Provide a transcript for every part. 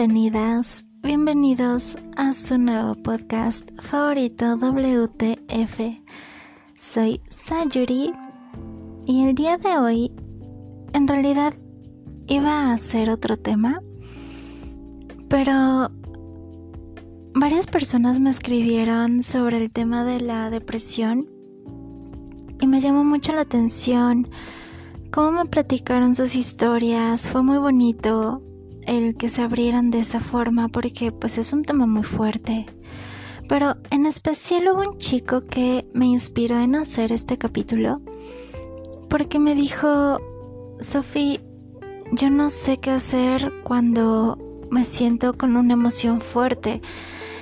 bienvenidas, bienvenidos a su nuevo podcast favorito WTF. Soy Sayuri y el día de hoy en realidad iba a ser otro tema, pero varias personas me escribieron sobre el tema de la depresión y me llamó mucho la atención cómo me platicaron sus historias, fue muy bonito el que se abrieran de esa forma porque pues es un tema muy fuerte. Pero en especial hubo un chico que me inspiró en hacer este capítulo porque me dijo, Sophie, yo no sé qué hacer cuando me siento con una emoción fuerte.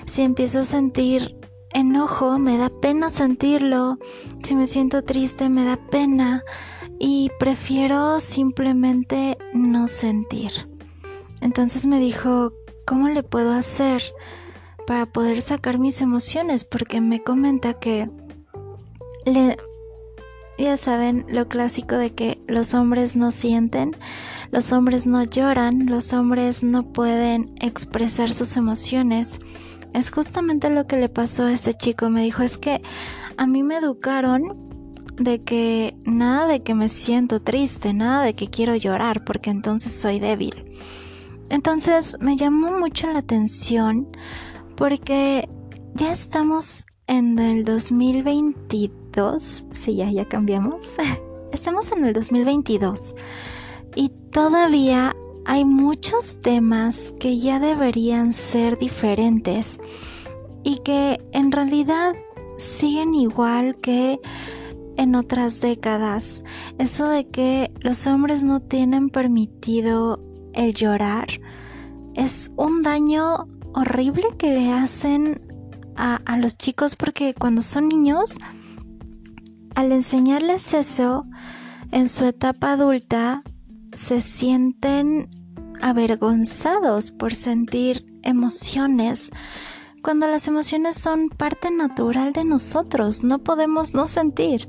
Si empiezo a sentir enojo, me da pena sentirlo. Si me siento triste, me da pena. Y prefiero simplemente no sentir. Entonces me dijo, ¿cómo le puedo hacer para poder sacar mis emociones? Porque me comenta que le, ya saben lo clásico de que los hombres no sienten, los hombres no lloran, los hombres no pueden expresar sus emociones. Es justamente lo que le pasó a este chico. Me dijo, es que a mí me educaron de que nada de que me siento triste, nada de que quiero llorar, porque entonces soy débil. Entonces me llamó mucho la atención porque ya estamos en el 2022, sí, ya, ya cambiamos, estamos en el 2022 y todavía hay muchos temas que ya deberían ser diferentes y que en realidad siguen igual que en otras décadas. Eso de que los hombres no tienen permitido el llorar es un daño horrible que le hacen a, los chicos porque cuando son niños, al enseñarles eso en su etapa adulta, se sienten avergonzados por sentir emociones cuando las emociones son parte natural de nosotros, no podemos no sentir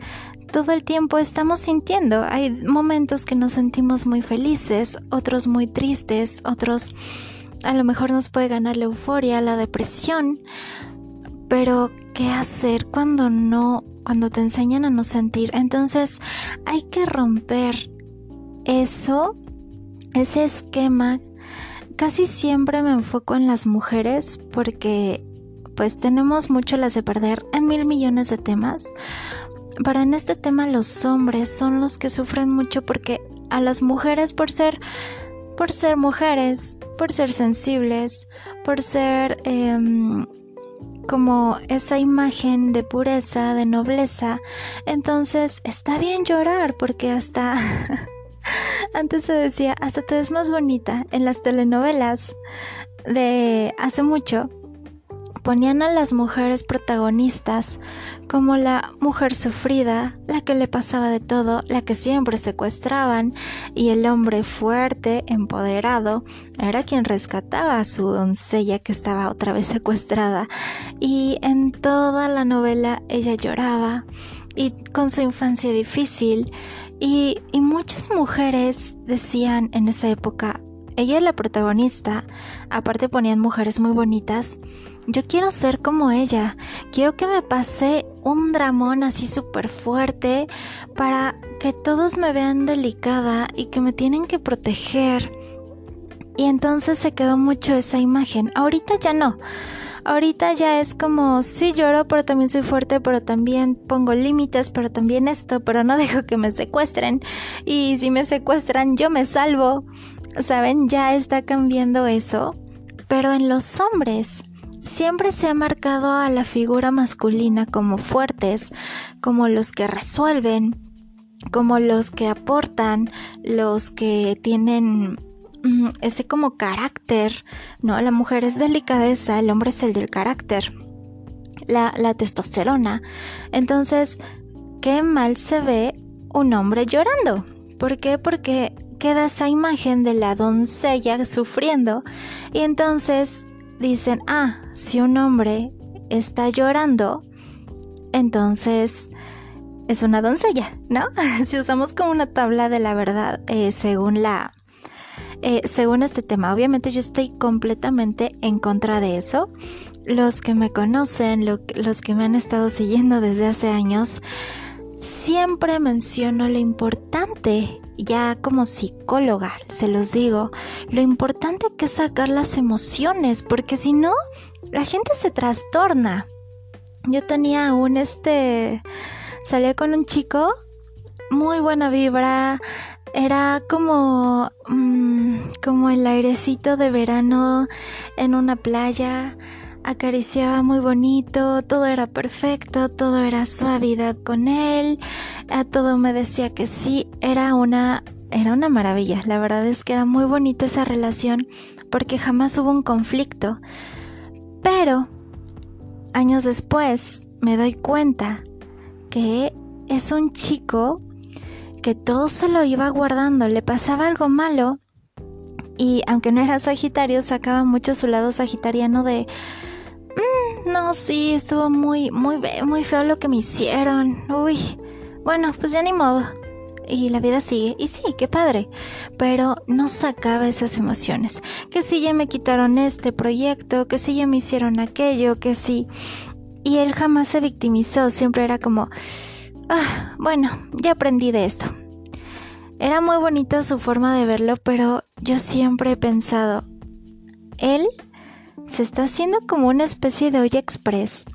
todo el tiempo estamos sintiendo. Hay momentos que nos sentimos muy felices, otros muy tristes, otros a lo mejor nos puede ganar la euforia, la depresión. Pero, ¿qué hacer cuando no, cuando te enseñan a no sentir? Entonces, hay que romper eso, ese esquema. Casi siempre me enfoco en las mujeres porque pues tenemos mucho las de perder en mil millones de temas, para en este tema los hombres son los que sufren mucho porque a las mujeres por ser por ser mujeres, por ser sensibles, por ser em, como esa imagen de pureza, de nobleza, entonces está bien llorar porque hasta antes se decía, hasta te ves más bonita en las telenovelas de hace mucho ponían a las mujeres protagonistas como la mujer sufrida, la que le pasaba de todo, la que siempre secuestraban, y el hombre fuerte, empoderado, era quien rescataba a su doncella que estaba otra vez secuestrada. Y en toda la novela ella lloraba, y con su infancia difícil, y, y muchas mujeres decían en esa época, ella es la protagonista, aparte ponían mujeres muy bonitas, yo quiero ser como ella, quiero que me pase un dramón así súper fuerte para que todos me vean delicada y que me tienen que proteger. Y entonces se quedó mucho esa imagen. Ahorita ya no. Ahorita ya es como, sí lloro, pero también soy fuerte, pero también pongo límites, pero también esto, pero no dejo que me secuestren. Y si me secuestran, yo me salvo. ¿Saben? Ya está cambiando eso. Pero en los hombres, siempre se ha marcado a la figura masculina como fuertes, como los que resuelven, como los que aportan, los que tienen mm, ese como carácter, ¿no? La mujer es delicadeza, el hombre es el del carácter, la, la testosterona. Entonces, qué mal se ve un hombre llorando. ¿Por qué? Porque queda esa imagen de la doncella sufriendo y entonces dicen, ah, si un hombre está llorando, entonces es una doncella, ¿no? si usamos como una tabla de la verdad, eh, según la eh, según este tema. Obviamente yo estoy completamente en contra de eso. Los que me conocen, los que me han estado siguiendo desde hace años, siempre menciono lo importante, ya como psicóloga, se los digo, lo importante que es sacar las emociones, porque si no, la gente se trastorna. Yo tenía un este, salía con un chico, muy buena vibra, era como, mm, como el airecito de verano en una playa, acariciaba muy bonito, todo era perfecto, todo era suavidad con él, a todo me decía que sí, era una era una maravilla, la verdad es que era muy bonita esa relación porque jamás hubo un conflicto. Pero años después me doy cuenta que es un chico que todo se lo iba guardando, le pasaba algo malo y aunque no era Sagitario, sacaba mucho su lado sagitariano de mm, no, sí, estuvo muy, muy, muy feo lo que me hicieron. Uy, bueno, pues ya ni modo. Y la vida sigue. Y sí, qué padre. Pero no sacaba esas emociones. Que si ya me quitaron este proyecto, que si ya me hicieron aquello, que sí. Y él jamás se victimizó. Siempre era como, ah, bueno, ya aprendí de esto. Era muy bonito su forma de verlo, pero yo siempre he pensado, él se está haciendo como una especie de olla express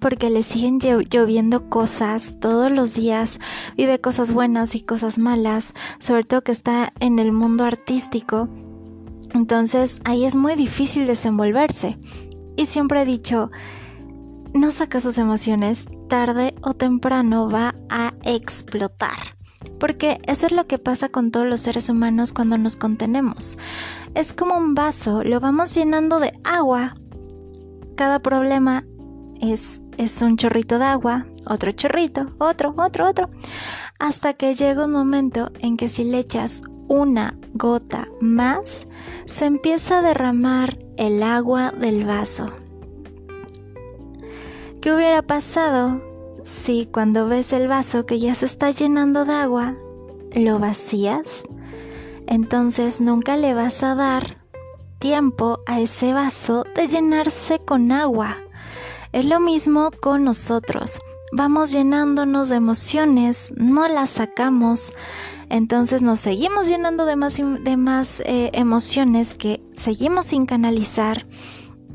porque le siguen lloviendo cosas todos los días, vive cosas buenas y cosas malas, sobre todo que está en el mundo artístico. Entonces ahí es muy difícil desenvolverse. Y siempre he dicho, no saca sus emociones, tarde o temprano va a explotar. Porque eso es lo que pasa con todos los seres humanos cuando nos contenemos. Es como un vaso, lo vamos llenando de agua. Cada problema es, es un chorrito de agua, otro chorrito, otro, otro, otro. Hasta que llega un momento en que si le echas una gota más, se empieza a derramar el agua del vaso. ¿Qué hubiera pasado si cuando ves el vaso que ya se está llenando de agua, lo vacías? Entonces nunca le vas a dar tiempo a ese vaso de llenarse con agua. Es lo mismo con nosotros. Vamos llenándonos de emociones, no las sacamos, entonces nos seguimos llenando de más, de más eh, emociones que seguimos sin canalizar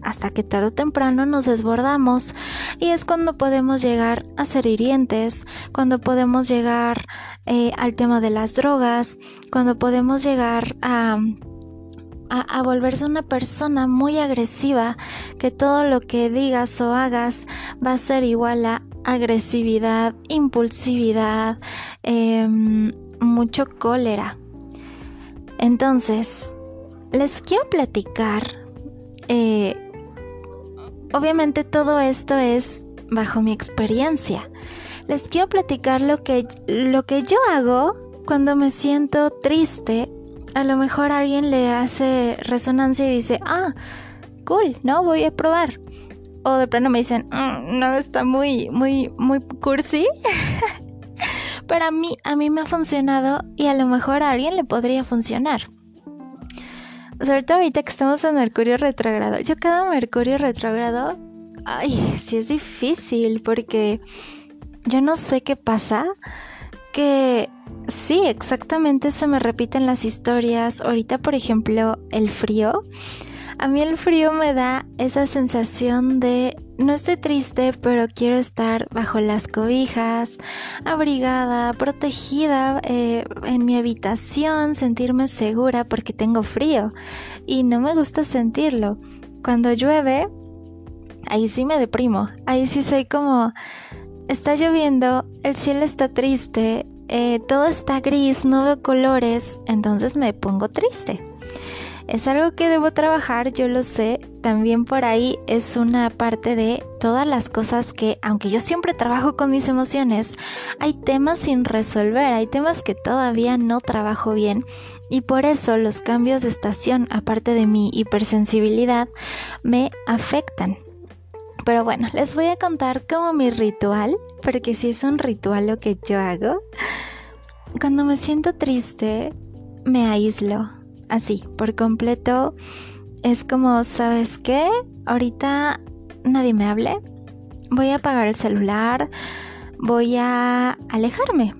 hasta que tarde o temprano nos desbordamos y es cuando podemos llegar a ser hirientes, cuando podemos llegar eh, al tema de las drogas, cuando podemos llegar a, a, volverse una persona muy agresiva, que todo lo que digas o hagas va a ser igual a agresividad, impulsividad, em, mucho cólera. Entonces, les quiero platicar eh, Obviamente todo esto es bajo mi experiencia. Les quiero platicar lo que, lo que yo hago cuando me siento triste. A lo mejor alguien le hace resonancia y dice, ah, cool, no, voy a probar. O de plano me dicen, mm, no, está muy, muy, muy cursi. Pero a mí, a mí me ha funcionado y a lo mejor a alguien le podría funcionar sobre todo ahorita que estamos en Mercurio retrógrado. Yo cada Mercurio retrógrado, ay, sí es difícil porque yo no sé qué pasa, que sí, exactamente se me repiten las historias. Ahorita, por ejemplo, el frío. A mí el frío me da esa sensación de no estoy triste, pero quiero estar bajo las cobijas, abrigada, protegida eh, en mi habitación, sentirme segura porque tengo frío y no me gusta sentirlo. Cuando llueve, ahí sí me deprimo, ahí sí soy como, está lloviendo, el cielo está triste, eh, todo está gris, no veo colores, entonces me pongo triste. Es algo que debo trabajar, yo lo sé. También por ahí es una parte de todas las cosas que, aunque yo siempre trabajo con mis emociones, hay temas sin resolver, hay temas que todavía no trabajo bien. Y por eso los cambios de estación, aparte de mi hipersensibilidad, me afectan. Pero bueno, les voy a contar como mi ritual, porque si es un ritual lo que yo hago. Cuando me siento triste, me aíslo así, por completo. Es como, ¿sabes qué? Ahorita nadie me hable. Voy a apagar el celular. Voy a alejarme.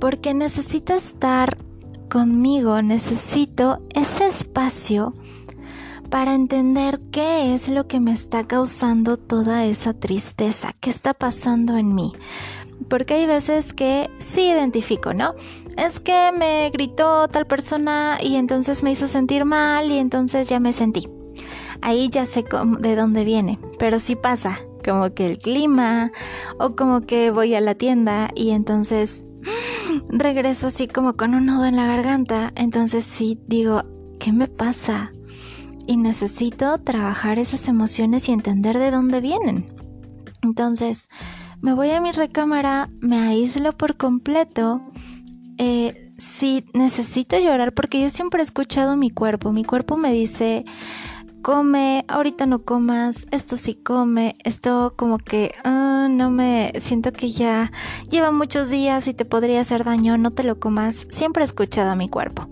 Porque necesito estar conmigo, necesito ese espacio para entender qué es lo que me está causando toda esa tristeza, qué está pasando en mí. Porque hay veces que sí identifico, ¿no? Es que me gritó tal persona y entonces me hizo sentir mal y entonces ya me sentí. Ahí ya sé de dónde viene, pero sí pasa, como que el clima o como que voy a la tienda y entonces regreso así como con un nudo en la garganta, entonces sí digo, ¿qué me pasa? Y necesito trabajar esas emociones y entender de dónde vienen. Entonces, me voy a mi recámara, me aíslo por completo. Eh, sí, necesito llorar porque yo siempre he escuchado mi cuerpo. Mi cuerpo me dice, come, ahorita no comas, esto sí come, esto como que ah, no me siento que ya lleva muchos días y te podría hacer daño, no te lo comas. Siempre he escuchado a mi cuerpo.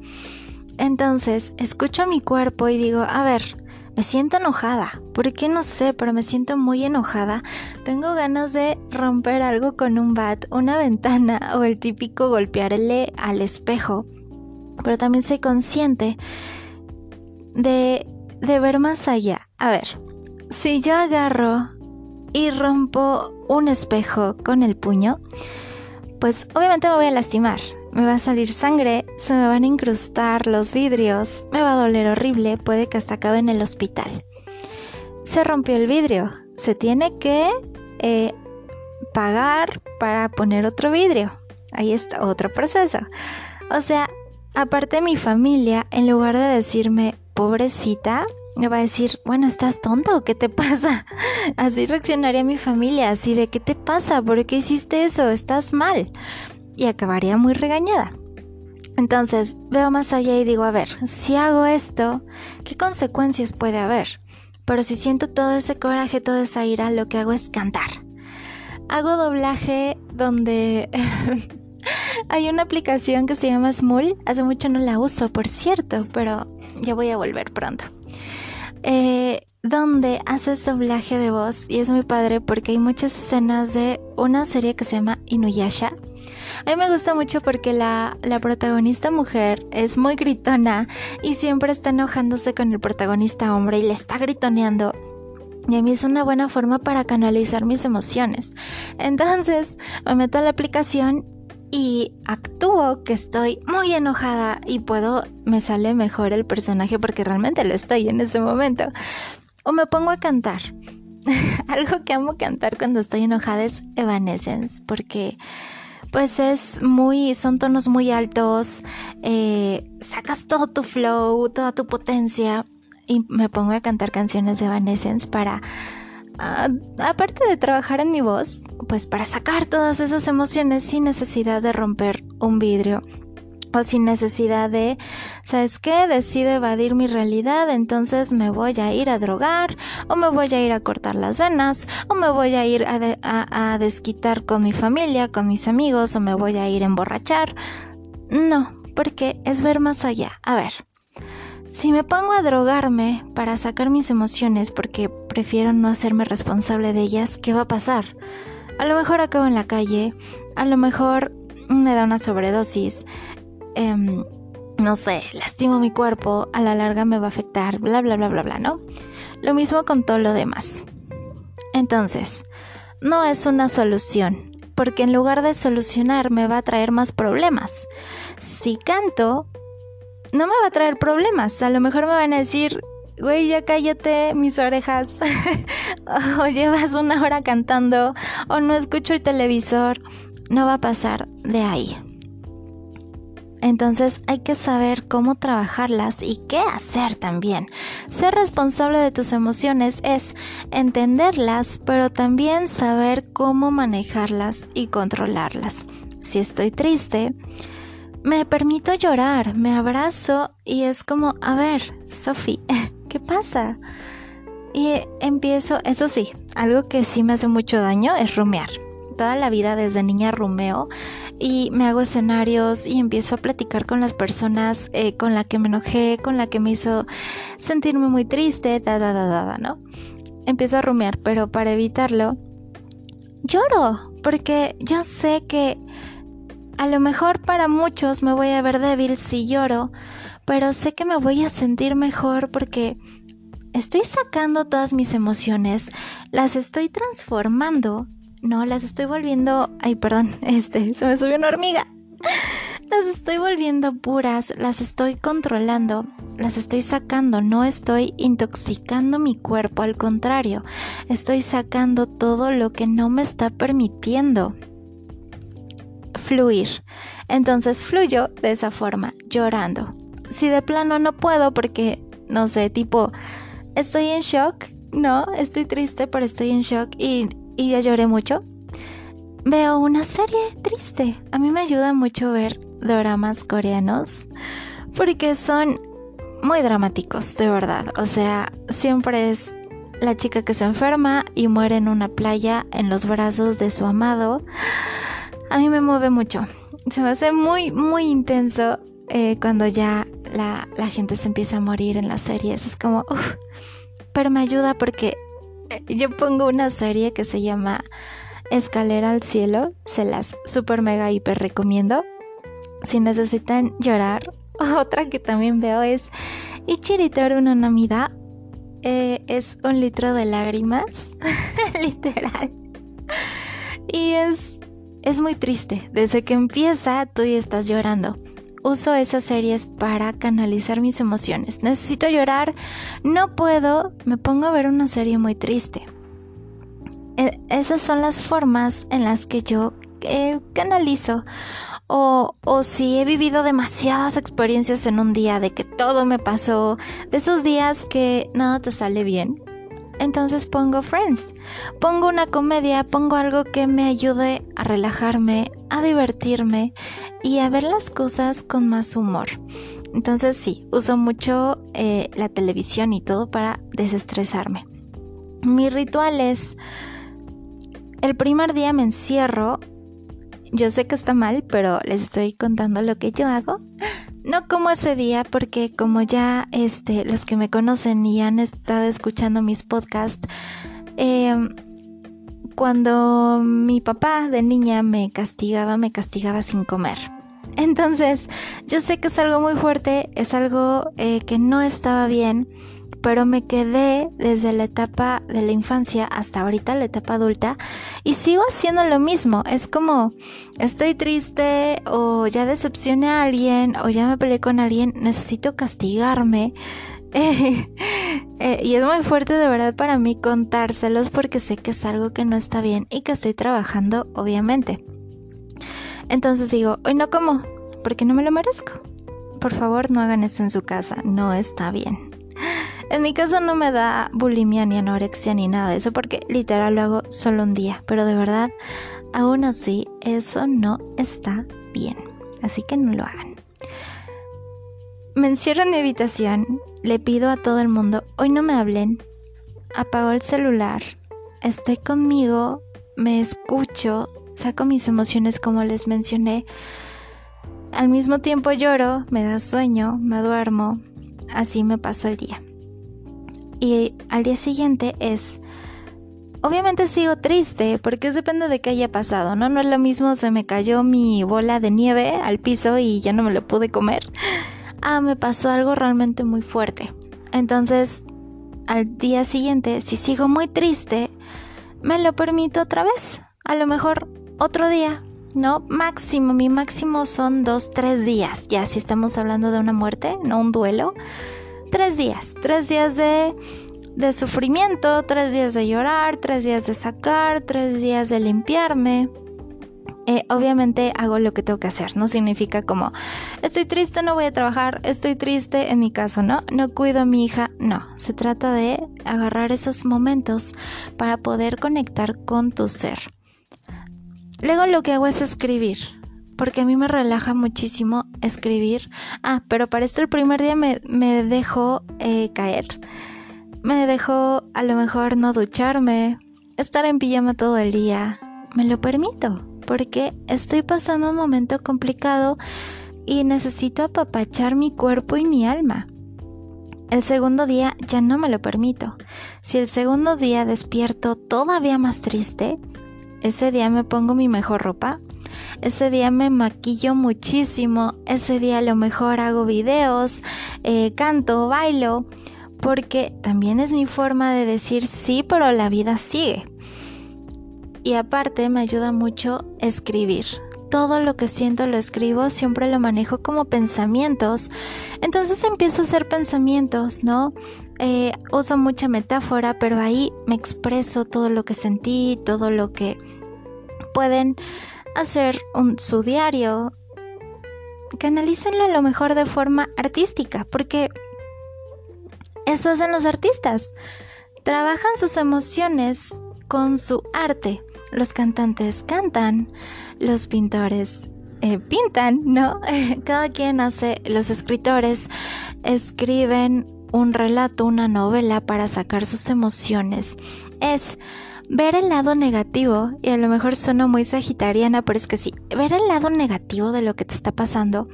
Entonces, escucho a mi cuerpo y digo, a ver, me siento enojada. ¿Por qué no sé? Pero me siento muy enojada. Tengo ganas de romper algo con un bat, una ventana o el típico golpearle al espejo. Pero también soy consciente de de ver más allá. A ver, si yo agarro y rompo un espejo con el puño, pues obviamente me voy a lastimar. Me va a salir sangre, se me van a incrustar los vidrios, me va a doler horrible, puede que hasta acabe en el hospital. Se rompió el vidrio, se tiene que eh, pagar para poner otro vidrio. Ahí está otro proceso. O sea, aparte mi familia, en lugar de decirme, pobrecita, me va a decir, bueno, ¿estás tonta o qué te pasa? Así reaccionaría mi familia, así de, ¿qué te pasa? ¿Por qué hiciste eso? Estás mal. Y acabaría muy regañada. Entonces veo más allá y digo, a ver, si hago esto, ¿qué consecuencias puede haber? Pero si siento todo ese coraje, toda esa ira, lo que hago es cantar. Hago doblaje donde hay una aplicación que se llama Smule. Hace mucho no la uso, por cierto, pero ya voy a volver pronto. Eh, donde haces doblaje de voz y es muy padre porque hay muchas escenas de una serie que se llama Inuyasha. A mí me gusta mucho porque la, la protagonista mujer es muy gritona y siempre está enojándose con el protagonista hombre y le está gritoneando. Y a mí es una buena forma para canalizar mis emociones. Entonces me meto a la aplicación y actúo que estoy muy enojada y puedo, me sale mejor el personaje porque realmente lo estoy en ese momento. O me pongo a cantar. Algo que amo cantar cuando estoy enojada es Evanescence porque pues es muy, son tonos muy altos, eh, sacas todo tu flow, toda tu potencia y me pongo a cantar canciones de Evanescence para aparte de trabajar en mi voz, pues para sacar todas esas emociones sin necesidad de romper un vidrio o sin necesidad de, ¿sabes qué? Decido evadir mi realidad, entonces me voy a ir a drogar, o me voy a ir a cortar las venas, o me voy a ir a, desquitar con mi familia, con mis amigos, o me voy a ir a emborrachar. No, porque es ver más allá. A ver, si me pongo a drogarme para sacar mis emociones porque prefiero no hacerme responsable de ellas, ¿qué va a pasar? A lo mejor acabo en la calle, a lo mejor me da una sobredosis, em, no sé, lastimo mi cuerpo, a la larga me va a afectar, bla, bla, bla, bla, bla, ¿no? Lo mismo con todo lo demás. Entonces, no es una solución, porque en lugar de solucionar me va a traer más problemas. Si canto, no me va a traer problemas. A lo mejor me van a decir, güey, ya cállate mis orejas. o llevas una hora cantando. O no escucho el televisor. No va a pasar de ahí. Entonces hay que saber cómo trabajarlas y qué hacer también. Ser responsable de tus emociones es entenderlas, pero también saber cómo manejarlas y controlarlas. Si estoy triste, me permito llorar, me abrazo y es como, a ver, Sophie, ¿qué pasa? Y empiezo, eso sí, algo que sí me hace mucho daño es rumear. Toda la vida desde niña rumeo y me hago escenarios y empiezo a platicar con las personas eh, con la que me enojé, con la que me hizo sentirme muy triste, da, da, da, da, ¿no? Empiezo a rumiar, pero para evitarlo, lloro, porque yo sé que a lo mejor para muchos me voy a ver débil si lloro, pero sé que me voy a sentir mejor porque estoy sacando todas mis emociones, las estoy transformando no, las estoy volviendo. Ay, perdón, este, se me subió una hormiga. Las estoy volviendo puras, las estoy controlando, las estoy sacando, no estoy intoxicando mi cuerpo, al contrario, estoy sacando todo lo que no me está permitiendo fluir. Entonces fluyo de esa forma, llorando. Si de plano no puedo porque, no sé, tipo, estoy en shock, no, estoy triste, pero estoy en shock y y ya lloré mucho, veo una serie triste. A mí me ayuda mucho ver dramas coreanos porque son muy dramáticos, de verdad. O sea, siempre es la chica que se enferma y muere en una playa en los brazos de su amado. A mí me mueve mucho. Se me hace muy, muy intenso eh, cuando ya la, gente se empieza a morir en las series. Es como, pero me ayuda porque yo pongo una serie que se llama Escalera al Cielo, se las super mega hiper recomiendo. Si necesitan llorar, otra que también veo es Ichiritoru no Namida. Eh, es un litro de lágrimas, literal. Y es, es muy triste. Desde que empieza, tú ya estás llorando uso esas series para canalizar mis emociones. Necesito llorar, no puedo, me pongo a ver una serie muy triste. E, esas son las formas en las que yo eh, canalizo. O, o si he vivido demasiadas experiencias en un día de que todo me pasó, de esos días que nada te sale bien, entonces pongo Friends. Pongo una comedia, pongo algo que me ayude a relajarme, a divertirme y a ver las cosas con más humor. Entonces sí, uso mucho eh, la televisión y todo para desestresarme. Mi ritual es, el primer día me encierro, yo sé que está mal, pero les estoy contando lo que yo hago. No como ese día porque como ya este, los que me conocen y han estado escuchando mis podcasts, em, cuando mi papá de niña me castigaba, me castigaba sin comer. Entonces, yo sé que es algo muy fuerte, es algo eh, que no estaba bien pero me quedé desde la etapa de la infancia hasta ahorita, la etapa adulta, y sigo haciendo lo mismo. Es como, estoy triste o ya decepcioné a alguien o ya me peleé con alguien, necesito castigarme. Eh, y es muy fuerte de verdad para mí contárselos porque sé que es algo que no está bien y que estoy trabajando, obviamente. Entonces digo, hoy no como, porque no me lo merezco. Por favor, no hagan eso en su casa, no está bien. En mi caso no me da bulimia ni anorexia ni nada de eso porque literal lo hago solo un día, pero de verdad, aún así, eso no está bien. Así que no lo hagan. Me encierro en mi habitación, le pido a todo el mundo, hoy no me hablen, apago el celular, estoy conmigo, me escucho, saco mis emociones como les mencioné. Al mismo tiempo lloro, me da sueño, me duermo, así me paso el día y al día siguiente es... Obviamente sigo triste porque depende de qué haya pasado, ¿no? No es lo mismo se me cayó mi bola de nieve al piso y ya no me lo pude comer. Ah, me pasó algo realmente muy fuerte. Entonces, al día siguiente, si sigo muy triste, me lo permito otra vez. A lo mejor otro día, ¿no? Máximo, mi máximo son dos, tres días. Ya si estamos hablando de una muerte, no un duelo tres días, tres días de, de sufrimiento, tres días de llorar, tres días de sacar, tres días de limpiarme. Eh, obviamente hago lo que tengo que hacer, no significa como estoy triste, no voy a trabajar, estoy triste, en mi caso, ¿no? No cuido a mi hija, no, se trata de agarrar esos momentos para poder conectar con tu ser. Luego lo que hago es escribir, porque a mí me relaja muchísimo escribir. Ah, pero para esto el primer día me, me dejó eh, caer. Me dejó a lo mejor no ducharme, estar en pijama todo el día. Me lo permito, porque estoy pasando un momento complicado y necesito apapachar mi cuerpo y mi alma. El segundo día ya no me lo permito. Si el segundo día despierto todavía más triste, ese día me pongo mi mejor ropa, ese día me maquillo muchísimo, ese día a lo mejor hago videos, eh, canto, bailo, porque también es mi forma de decir sí, pero la vida sigue. Y aparte me ayuda mucho escribir. Todo lo que siento lo escribo, siempre lo manejo como pensamientos. Entonces empiezo a hacer pensamientos, ¿no? Eh, uso mucha metáfora, pero ahí me expreso todo lo que sentí, todo lo que pueden hacer un, su diario. Canalícenlo a lo mejor de forma artística, porque eso hacen los artistas. Trabajan sus emociones con su arte. Los cantantes cantan, los pintores eh, pintan, ¿no? Cada quien hace, los escritores escriben un relato, una novela para sacar sus emociones. Es ver el lado negativo, y a lo mejor suena muy sagitariana, pero es que sí, ver el lado negativo de lo que te está pasando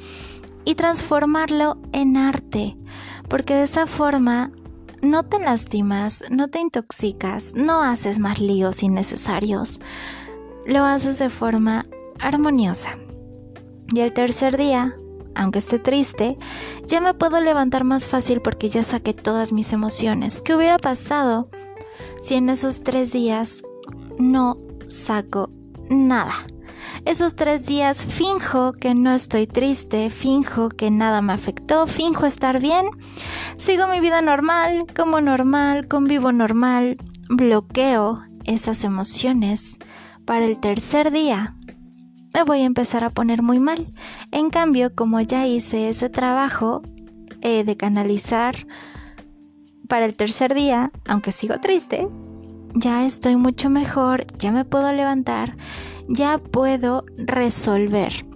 y transformarlo en arte, porque de esa forma no te lastimas, no te intoxicas, no haces más líos innecesarios, lo haces de forma armoniosa. Y el tercer día, aunque esté triste, ya me puedo levantar más fácil porque ya saqué todas mis emociones. ¿Qué hubiera pasado si en esos tres días no saco nada? Esos tres días finjo que no estoy triste, finjo que nada me afectó, finjo estar bien, sigo mi vida normal, como normal, convivo normal, bloqueo esas emociones. Para el tercer día me voy a empezar a poner muy mal. En cambio, como ya hice ese trabajo de canalizar para el tercer día, aunque sigo triste, ya estoy mucho mejor, ya me puedo levantar, ya puedo resolver.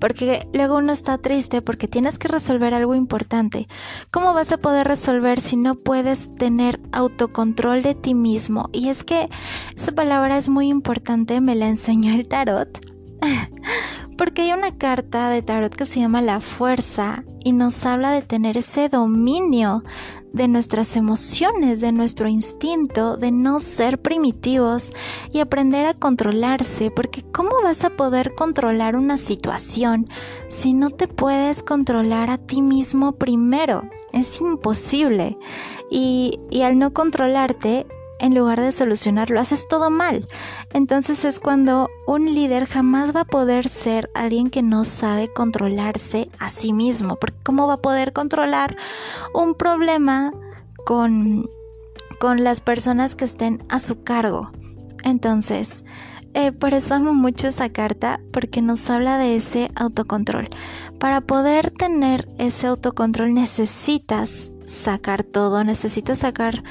Porque luego uno está triste porque tienes que resolver algo importante. ¿Cómo vas a poder resolver si no puedes tener autocontrol de ti mismo? Y es que esa palabra es muy importante, me la enseñó el tarot. Porque hay una carta de tarot que se llama La Fuerza y nos habla de tener ese dominio de nuestras emociones, de nuestro instinto, de no ser primitivos y aprender a controlarse, porque ¿cómo vas a poder controlar una situación si no te puedes controlar a ti mismo primero? Es imposible. Y, y al no controlarte, en lugar de solucionarlo, haces todo mal. Entonces es cuando un líder jamás va a poder ser alguien que no sabe controlarse a sí mismo, porque ¿cómo va a poder controlar un problema con, con las personas que estén a su cargo? Entonces, eh, por eso amo mucho esa carta, porque nos habla de ese autocontrol. Para poder tener ese autocontrol necesitas sacar todo, necesitas sacar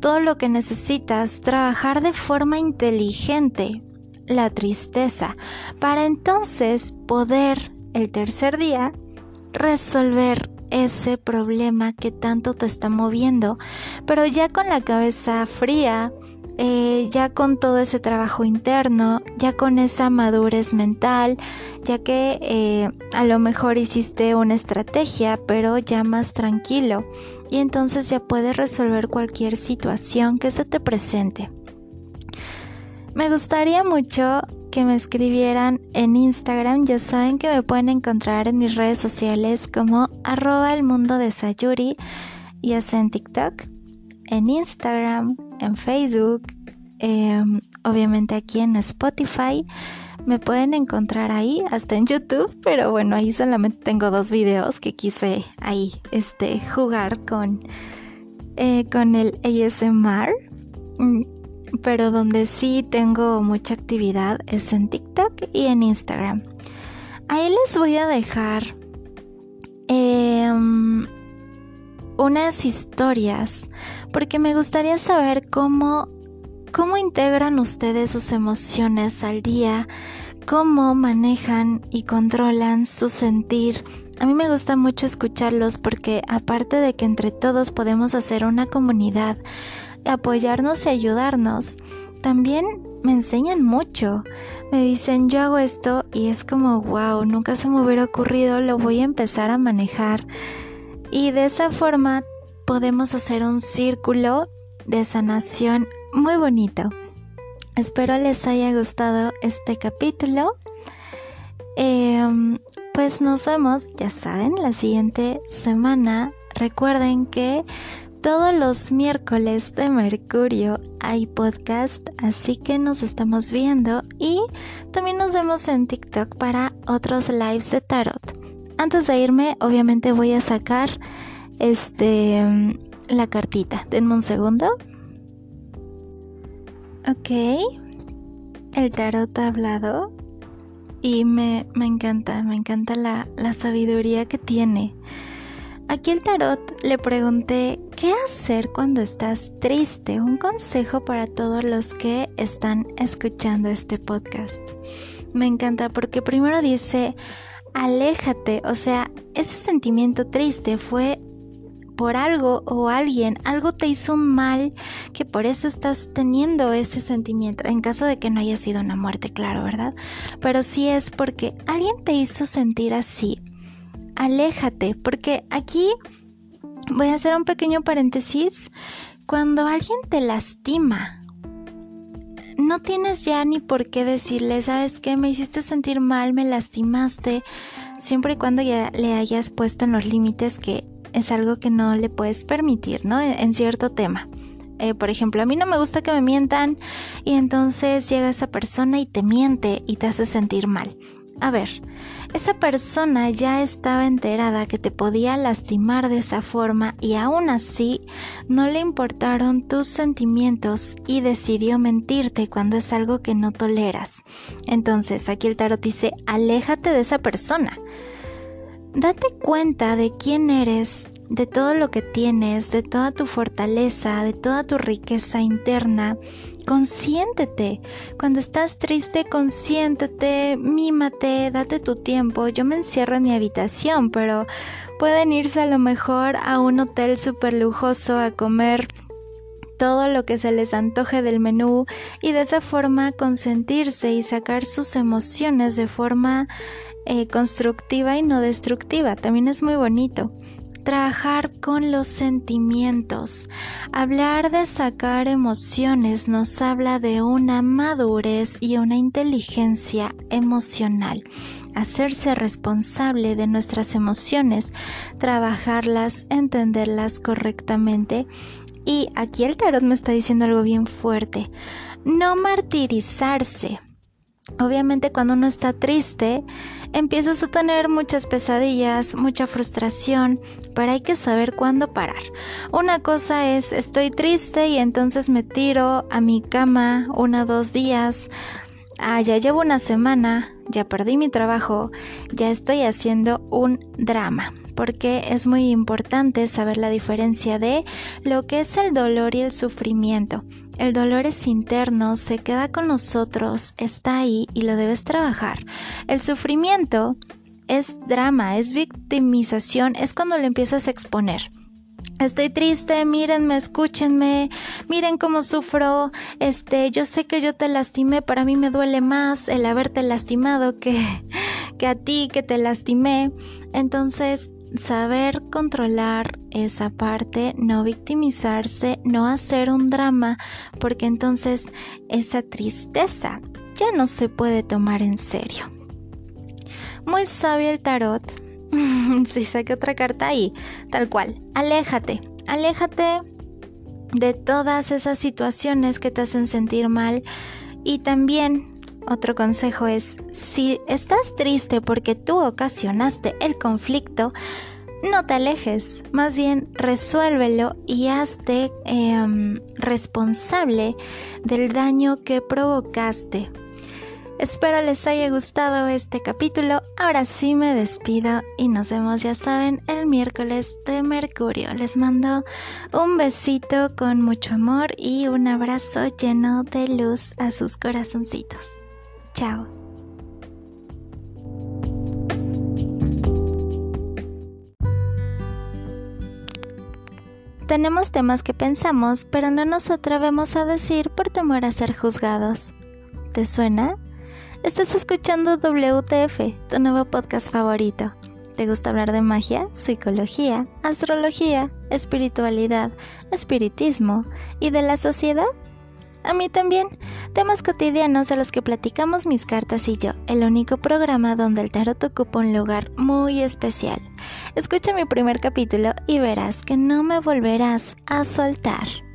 todo lo que necesitas, trabajar de forma inteligente la tristeza, para entonces poder el tercer día resolver ese problema que tanto te está moviendo, pero ya con la cabeza fría, eh, ya con todo ese trabajo interno, ya con esa madurez mental, ya que eh, a lo mejor hiciste una estrategia, pero ya más tranquilo, y entonces ya puedes resolver cualquier situación que se te presente. Me gustaría mucho que me escribieran en Instagram, ya saben que me pueden encontrar en mis redes sociales como arroba el mundo de Sayuri y en TikTok en Instagram, en Facebook, em, obviamente aquí en Spotify. Me pueden encontrar ahí, hasta en YouTube, pero bueno, ahí solamente tengo dos videos que quise ahí este, jugar con, eh, con el ASMR. Mm, pero donde sí tengo mucha actividad es en TikTok y en Instagram. Ahí les voy a dejar em, unas historias porque me gustaría saber cómo, cómo integran ustedes sus emociones al día, cómo manejan y controlan su sentir. A mí me gusta mucho escucharlos porque aparte de que entre todos podemos hacer una comunidad, apoyarnos y ayudarnos, también me enseñan mucho. Me dicen, yo hago esto y es como, wow, nunca se me hubiera ocurrido, lo voy a empezar a manejar. Y de esa forma podemos hacer un círculo de sanación muy bonito. Espero les haya gustado este capítulo. Em, pues nos vemos, ya saben, la siguiente semana. Recuerden que todos los miércoles de Mercurio hay podcast, así que nos estamos viendo y también nos vemos en TikTok para otros lives de tarot. Antes de irme, obviamente voy a sacar este la cartita. Denme un segundo. Ok. El tarot ha hablado y me, encanta, me encanta la, la sabiduría que tiene. Aquí el tarot le pregunté qué hacer cuando estás triste, un consejo para todos los que están escuchando este podcast. Me encanta porque primero dice, aléjate, o sea, ese sentimiento triste fue por algo o alguien, algo te hizo un mal que por eso estás teniendo ese sentimiento, en caso de que no haya sido una muerte, claro, ¿verdad? Pero sí es porque alguien te hizo sentir así aléjate, porque aquí voy a hacer un pequeño paréntesis. Cuando alguien te lastima, no tienes ya ni por qué decirle, ¿sabes qué? Me hiciste sentir mal, me lastimaste, siempre y cuando ya le hayas puesto en los límites que es algo que no le puedes permitir, ¿no? En cierto tema. Eh, por ejemplo, a mí no me gusta que me mientan y entonces llega esa persona y te miente y te hace sentir mal. A ver, esa persona ya estaba enterada que te podía lastimar de esa forma y aún así no le importaron tus sentimientos y decidió mentirte cuando es algo que no toleras. Entonces, aquí el tarot dice, aléjate de esa persona. Date cuenta de quién eres, de todo lo que tienes, de toda tu fortaleza, de toda tu riqueza interna Consiéntete. Cuando estás triste, consiéntete, mímate, date tu tiempo. Yo me encierro en mi habitación, pero pueden irse a lo mejor a un hotel súper lujoso a comer todo lo que se les antoje del menú y de esa forma consentirse y sacar sus emociones de forma eh, constructiva y no destructiva. También es muy bonito trabajar con los sentimientos. Hablar de sacar emociones nos habla de una madurez y una inteligencia emocional. Hacerse responsable de nuestras emociones, trabajarlas, entenderlas correctamente. Y aquí el tarot me está diciendo algo bien fuerte. No martirizarse. Obviamente cuando uno está triste, empiezas a tener muchas pesadillas, mucha frustración, pero hay que saber cuándo parar. Una cosa es estoy triste y entonces me tiro a mi cama una o dos días. Ah, ya llevo una semana, ya perdí mi trabajo, ya estoy haciendo un drama, porque es muy importante saber la diferencia de lo que es el dolor y el sufrimiento. El dolor es interno, se queda con nosotros, está ahí y lo debes trabajar. El sufrimiento es drama, es victimización, es cuando lo empiezas a exponer. Estoy triste, mírenme, escúchenme, miren cómo sufro, este, yo sé que yo te lastimé, para mí me duele más el haberte lastimado que, que a ti que te lastimé. Entonces, saber controlar esa parte, no victimizarse, no hacer un drama, porque entonces esa tristeza ya no se puede tomar en serio. Muy sabio el tarot. si saqué otra carta ahí, tal cual. Aléjate, aléjate de todas esas situaciones que te hacen sentir mal y también otro consejo es, si estás triste porque tú ocasionaste el conflicto, no te alejes, más bien resuélvelo y hazte em, responsable del daño que provocaste. Espero les haya gustado este capítulo. Ahora sí me despido y nos vemos, ya saben, el miércoles de Mercurio. Les mando un besito con mucho amor y un abrazo lleno de luz a sus corazoncitos. Tenemos temas que pensamos, pero no nos atrevemos a decir por temor a ser juzgados. ¿Te suena? Estás escuchando WTF, tu nuevo podcast favorito. ¿Te gusta hablar de magia, psicología, astrología, espiritualidad, espiritismo y de la sociedad? A mí también, temas cotidianos de los que platicamos mis cartas y yo, el único programa donde el tarot ocupa un lugar muy especial. Escucha mi primer capítulo y verás que no me volverás a soltar.